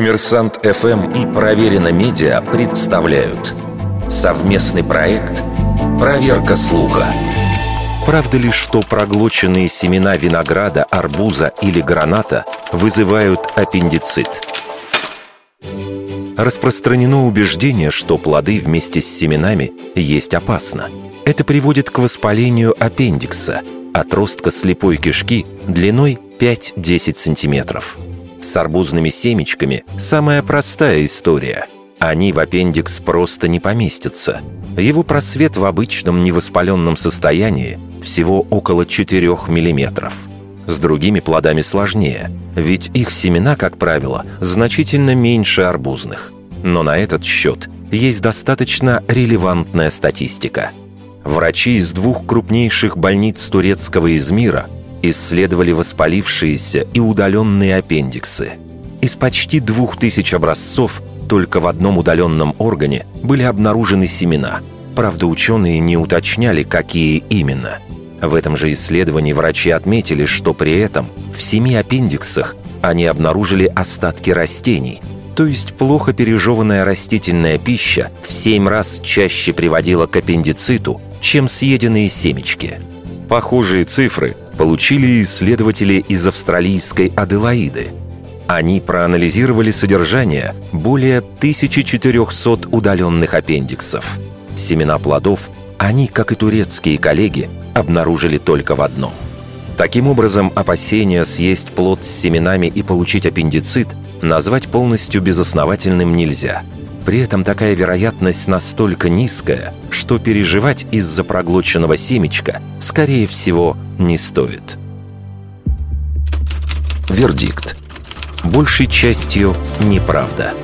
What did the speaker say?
Коммерсант ФМ и Проверено Медиа представляют совместный проект «Проверка слуха». Правда ли, что проглоченные семена винограда, арбуза или граната вызывают аппендицит? Распространено убеждение, что плоды вместе с семенами есть опасно. Это приводит к воспалению аппендикса, отростка слепой кишки длиной 5-10 сантиметров. С арбузными семечками самая простая история. Они в аппендикс просто не поместятся. Его просвет в обычном невоспаленном состоянии всего около 4 миллиметров. С другими плодами сложнее, ведь их семена, как правило, значительно меньше арбузных. Но на этот счет есть достаточно релевантная статистика. Врачи из двух крупнейших больниц турецкого Измира исследовали воспалившиеся и удаленные аппендиксы. Из почти двух тысяч образцов только в одном удаленном органе были обнаружены семена. Правда, ученые не уточняли, какие именно. В этом же исследовании врачи отметили, что при этом в семи аппендиксах они обнаружили остатки растений, то есть плохо пережеванная растительная пища в семь раз чаще приводила к аппендициту, чем съеденные семечки. Похожие цифры получили исследователи из австралийской Аделаиды. Они проанализировали содержание более 1400 удаленных аппендиксов. Семена плодов они, как и турецкие коллеги, обнаружили только в одном. Таким образом, опасения съесть плод с семенами и получить аппендицит назвать полностью безосновательным нельзя – при этом такая вероятность настолько низкая, что переживать из-за проглоченного семечка, скорее всего, не стоит. Вердикт. Большей частью неправда.